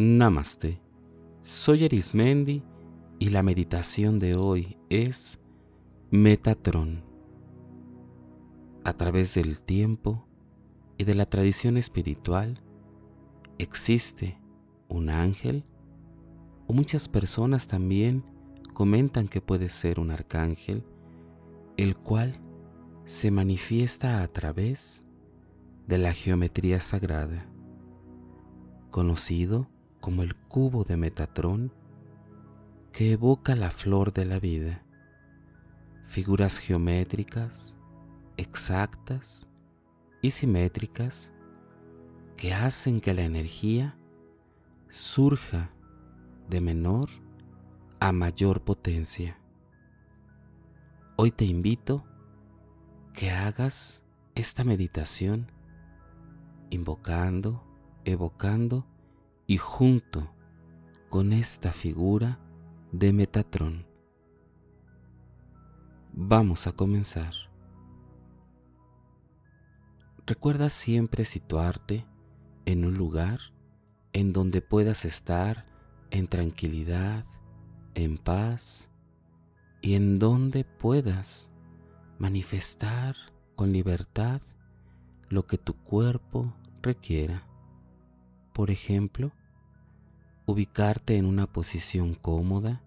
Namaste. Soy Arismendi y la meditación de hoy es Metatron. A través del tiempo y de la tradición espiritual existe un ángel o muchas personas también comentan que puede ser un arcángel, el cual se manifiesta a través de la geometría sagrada, conocido como el cubo de Metatrón que evoca la flor de la vida, figuras geométricas, exactas y simétricas que hacen que la energía surja de menor a mayor potencia. Hoy te invito que hagas esta meditación invocando, evocando y junto con esta figura de Metatrón. Vamos a comenzar. Recuerda siempre situarte en un lugar en donde puedas estar en tranquilidad, en paz y en donde puedas manifestar con libertad lo que tu cuerpo requiera. Por ejemplo, ubicarte en una posición cómoda,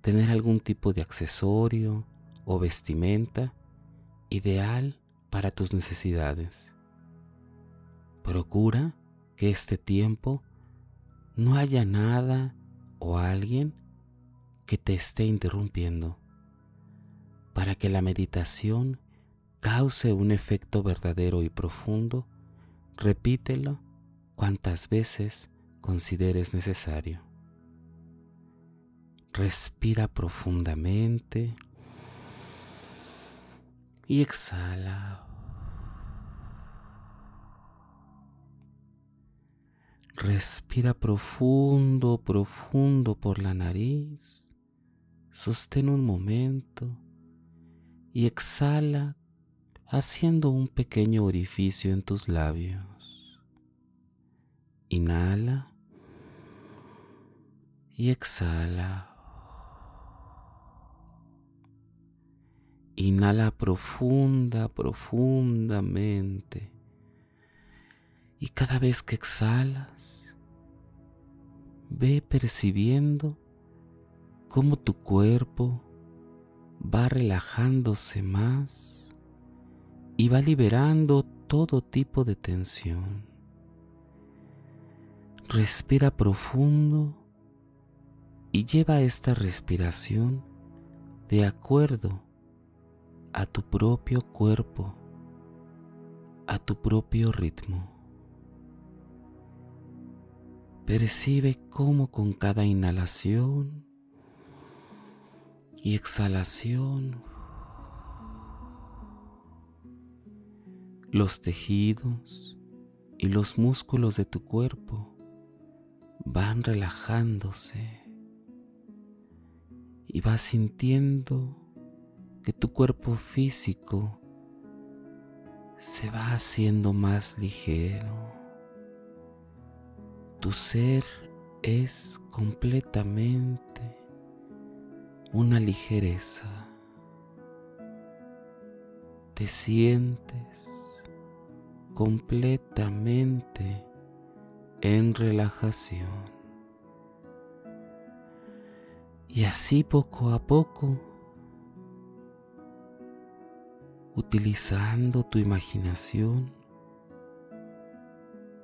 tener algún tipo de accesorio o vestimenta ideal para tus necesidades. Procura que este tiempo no haya nada o alguien que te esté interrumpiendo para que la meditación cause un efecto verdadero y profundo, repítelo cuantas veces consideres necesario. Respira profundamente y exhala. Respira profundo, profundo por la nariz. Sostén un momento y exhala haciendo un pequeño orificio en tus labios. Inhala y exhala. Inhala profunda, profundamente. Y cada vez que exhalas, ve percibiendo cómo tu cuerpo va relajándose más y va liberando todo tipo de tensión. Respira profundo y lleva esta respiración de acuerdo a tu propio cuerpo, a tu propio ritmo. Percibe cómo con cada inhalación y exhalación los tejidos y los músculos de tu cuerpo van relajándose y vas sintiendo que tu cuerpo físico se va haciendo más ligero. Tu ser es completamente una ligereza. Te sientes completamente en relajación. Y así poco a poco, utilizando tu imaginación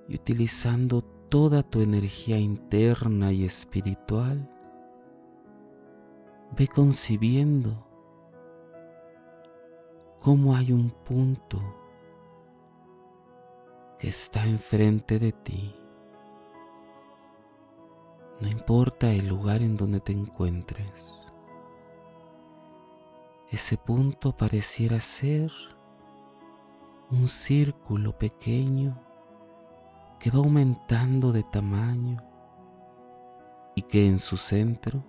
y utilizando toda tu energía interna y espiritual, ve concibiendo cómo hay un punto que está enfrente de ti. No importa el lugar en donde te encuentres. Ese punto pareciera ser un círculo pequeño que va aumentando de tamaño y que en su centro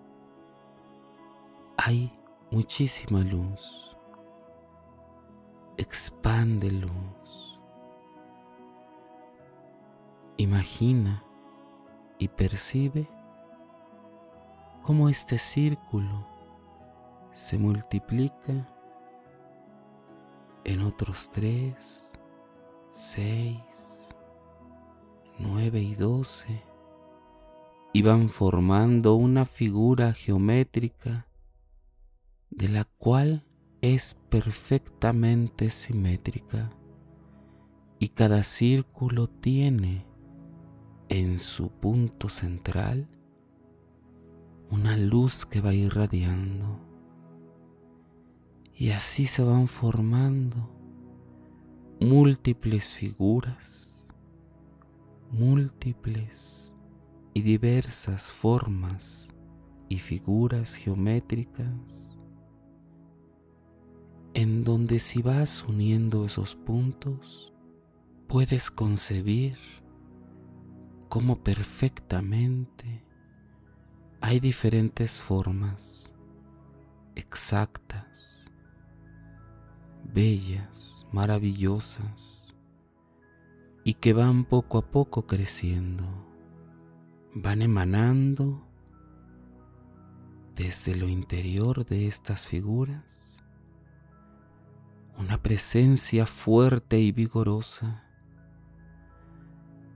hay muchísima luz. Expande luz. Imagina y percibe cómo este círculo se multiplica en otros tres, seis, nueve y doce y van formando una figura geométrica de la cual es perfectamente simétrica y cada círculo tiene en su punto central una luz que va irradiando. Y así se van formando múltiples figuras, múltiples y diversas formas y figuras geométricas en donde si vas uniendo esos puntos puedes concebir cómo perfectamente hay diferentes formas exactas, bellas, maravillosas y que van poco a poco creciendo, van emanando desde lo interior de estas figuras una presencia fuerte y vigorosa,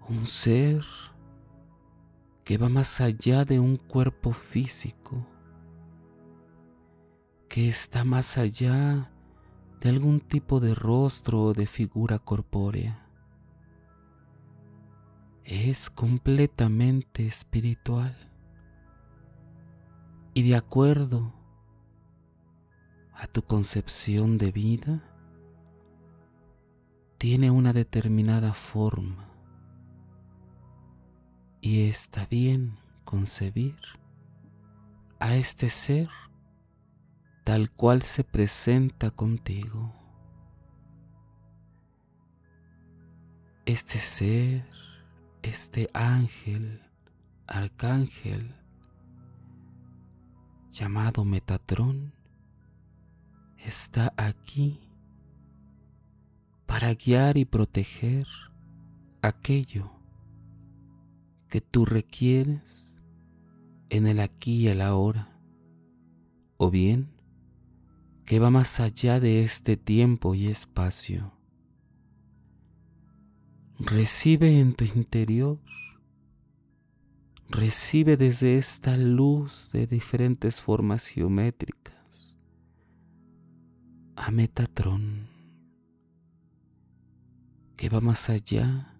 un ser que va más allá de un cuerpo físico, que está más allá de algún tipo de rostro o de figura corpórea. Es completamente espiritual y de acuerdo a tu concepción de vida, tiene una determinada forma y está bien concebir a este ser tal cual se presenta contigo. Este ser, este ángel, arcángel, llamado Metatrón, está aquí para guiar y proteger aquello que tú requieres en el aquí y el ahora, o bien que va más allá de este tiempo y espacio. Recibe en tu interior, recibe desde esta luz de diferentes formas geométricas a Metatron, que va más allá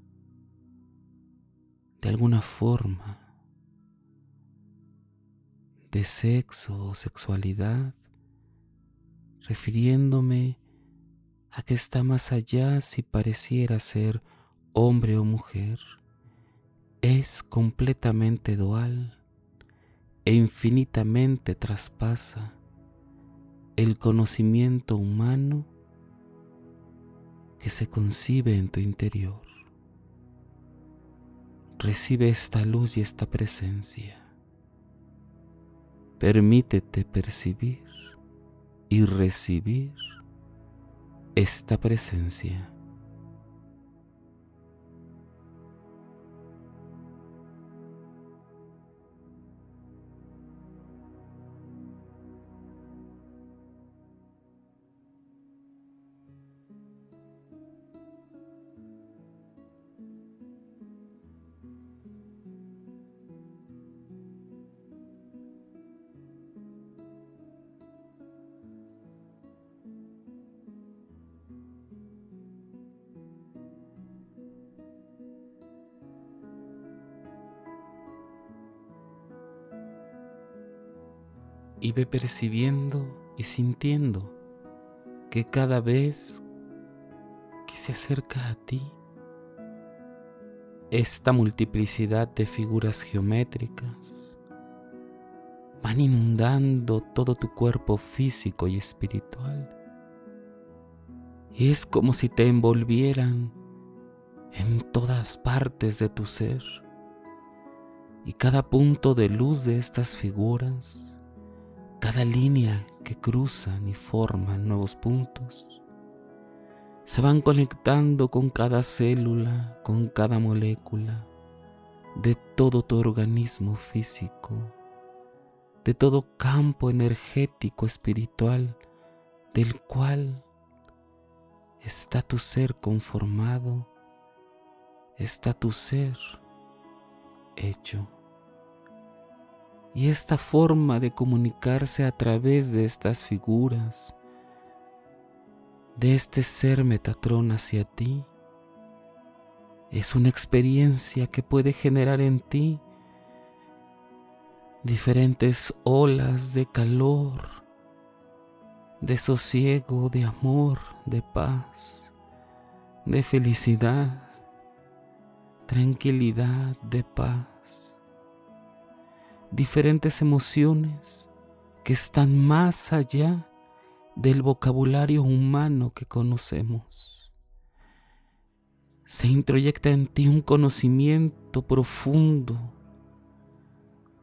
de alguna forma de sexo o sexualidad refiriéndome a que está más allá si pareciera ser hombre o mujer, es completamente dual e infinitamente traspasa el conocimiento humano que se concibe en tu interior. Recibe esta luz y esta presencia. Permítete percibir y recibir esta presencia. Y ve percibiendo y sintiendo que cada vez que se acerca a ti, esta multiplicidad de figuras geométricas van inundando todo tu cuerpo físico y espiritual. Y es como si te envolvieran en todas partes de tu ser. Y cada punto de luz de estas figuras cada línea que cruzan y forman nuevos puntos se van conectando con cada célula, con cada molécula de todo tu organismo físico, de todo campo energético espiritual del cual está tu ser conformado, está tu ser hecho. Y esta forma de comunicarse a través de estas figuras, de este ser Metatrón hacia ti, es una experiencia que puede generar en ti diferentes olas de calor, de sosiego, de amor, de paz, de felicidad, tranquilidad, de paz. Diferentes emociones que están más allá del vocabulario humano que conocemos. Se introyecta en ti un conocimiento profundo,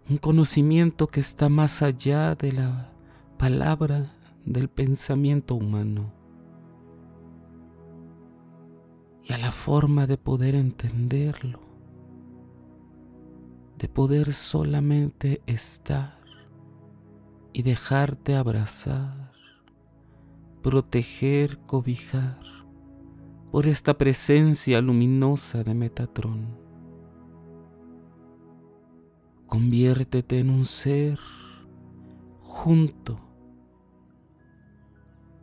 un conocimiento que está más allá de la palabra del pensamiento humano y a la forma de poder entenderlo, de poder solamente estar y dejarte abrazar, proteger, cobijar por esta presencia luminosa de Metatrón. Conviértete en un ser junto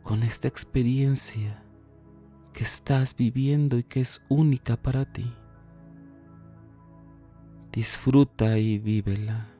con esta experiencia que estás viviendo y que es única para ti. Disfruta y vívela.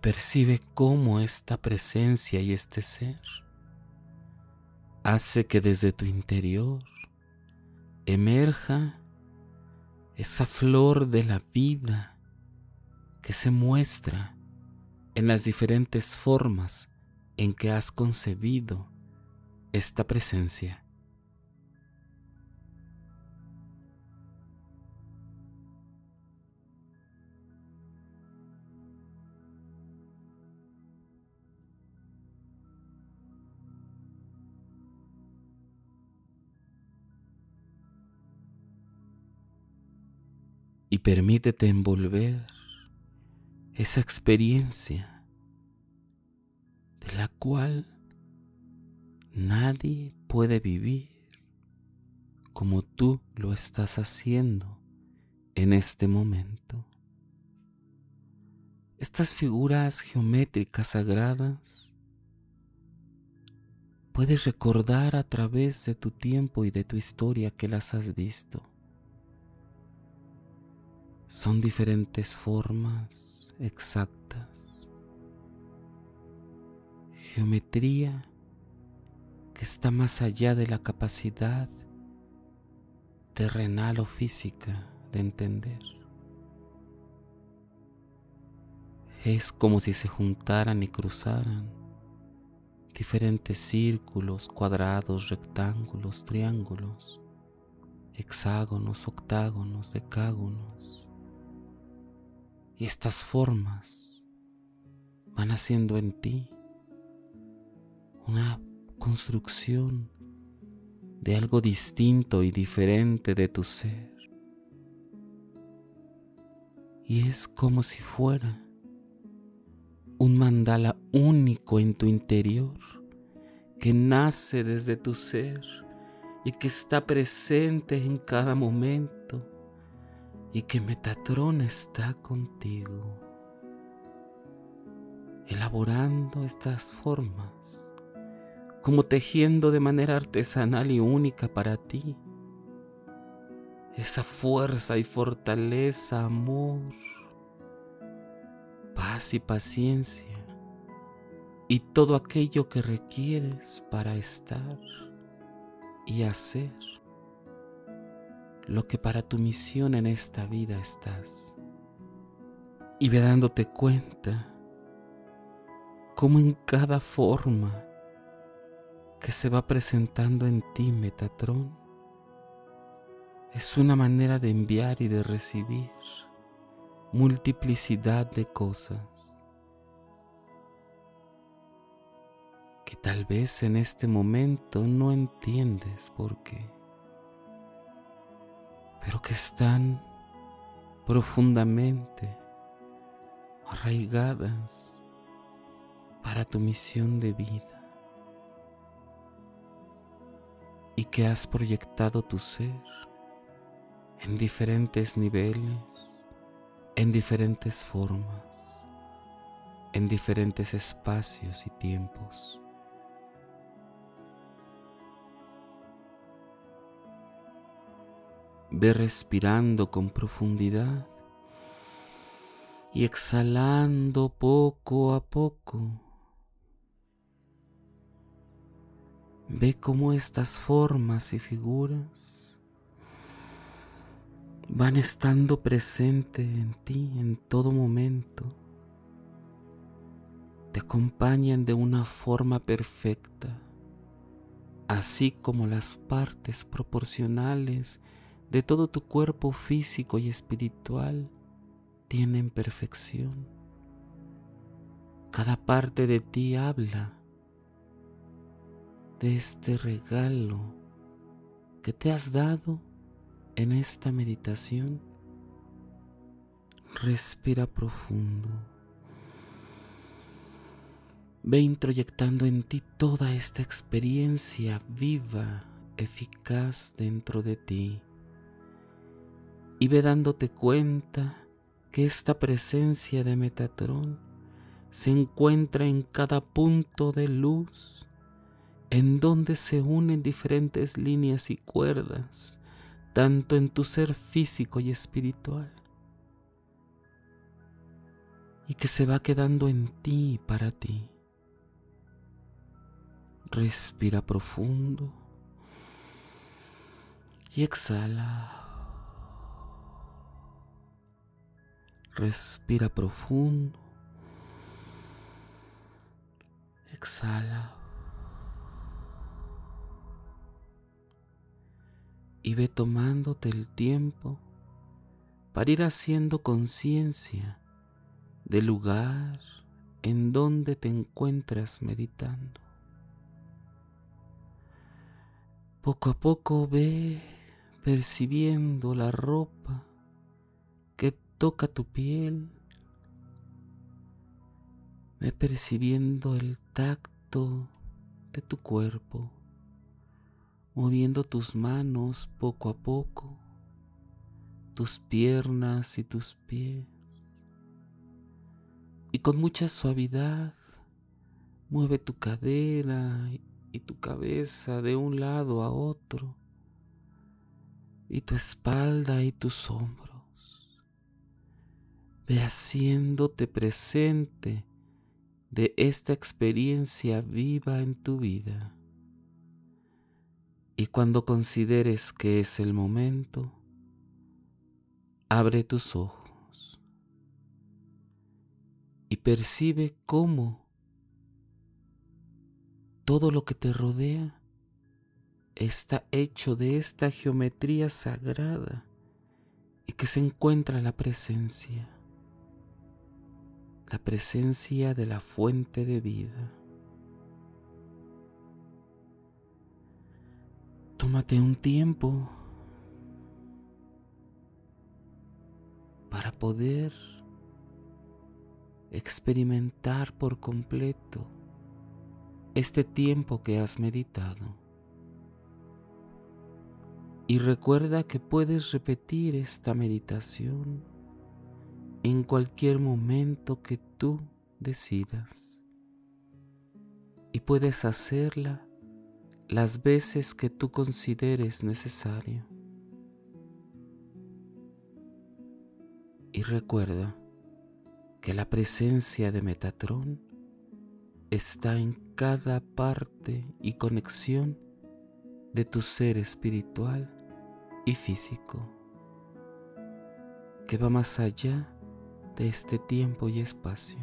Percibe cómo esta presencia y este ser hace que desde tu interior emerja esa flor de la vida que se muestra en las diferentes formas en que has concebido esta presencia. Permítete envolver esa experiencia de la cual nadie puede vivir como tú lo estás haciendo en este momento. Estas figuras geométricas sagradas puedes recordar a través de tu tiempo y de tu historia que las has visto son diferentes formas exactas. Geometría que está más allá de la capacidad terrenal o física de entender. Es como si se juntaran y cruzaran diferentes círculos, cuadrados, rectángulos, triángulos, hexágonos, octágonos, decágonos y estas formas van haciendo en ti una construcción de algo distinto y diferente de tu ser. Y es como si fuera un mandala único en tu interior que nace desde tu ser y que está presente en cada momento y que Metatrón está contigo, elaborando estas formas como tejiendo de manera artesanal y única para ti esa fuerza y fortaleza, amor, paz y paciencia y todo aquello que requieres para estar y hacer lo que para tu misión en esta vida estás. Y ve dándote cuenta cómo en cada forma que se va presentando en ti, Metatrón, es una manera de enviar y de recibir multiplicidad de cosas que tal vez en este momento no entiendes por qué, pero que están profundamente arraigadas para tu misión de vida y que has proyectado tu ser en diferentes niveles, en diferentes formas, en diferentes espacios y tiempos. Ve respirando con profundidad y exhalando poco a poco. Ve cómo estas formas y figuras van estando presente en ti en todo momento. Te acompañan de una forma perfecta, así como las partes proporcionales de todo tu cuerpo físico y espiritual tienen perfección. Cada parte de ti habla de este regalo que te has dado en esta meditación, respira profundo. Ve introyectando en ti toda esta experiencia viva, eficaz dentro de ti. Y ve dándote cuenta que esta presencia de Metatrón se encuentra en cada punto de luz, en donde se unen diferentes líneas y cuerdas tanto en tu ser físico y espiritual, y que se va quedando en ti y para ti. Respira profundo y exhala. Respira profundo. Exhala. y ve tomándote el tiempo para ir haciendo conciencia del lugar en donde te encuentras meditando. Poco a poco ve percibiendo la ropa toca tu piel, ve percibiendo el tacto de tu cuerpo moviendo tus manos poco a poco, tus piernas y tus pies. Y con mucha suavidad mueve tu cadera y tu cabeza de un lado a otro, y tu espalda y tus hombros. Ve haciéndote presente de esta experiencia viva en tu vida. Y cuando consideres que es el momento, abre tus ojos y percibe cómo todo lo que te rodea está hecho de esta geometría sagrada y que se encuentra la presencia, la presencia de la fuente de vida. Tómate un tiempo para poder experimentar por completo este tiempo que has meditado. Y recuerda que puedes repetir esta meditación en cualquier momento que tú decidas. Y puedes hacerla las veces que tú consideres necesario. Y recuerda que la presencia de Metatron está en cada parte y conexión de tu ser espiritual y físico, que va más allá de este tiempo y espacio.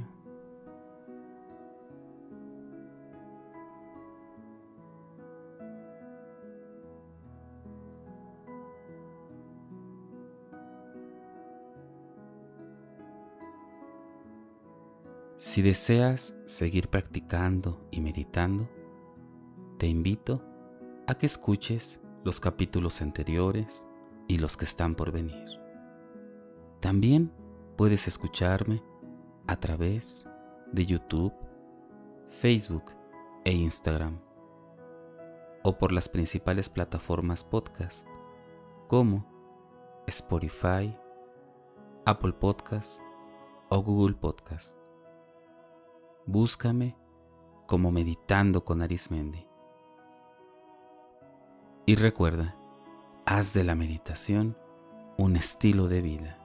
Si deseas seguir practicando y meditando, te invito a que escuches los capítulos anteriores y los que están por venir. También puedes escucharme a través de YouTube, Facebook e Instagram o por las principales plataformas podcast como Spotify, Apple Podcast o Google Podcast búscame como meditando con Arismendi. Y recuerda, haz de la meditación un estilo de vida.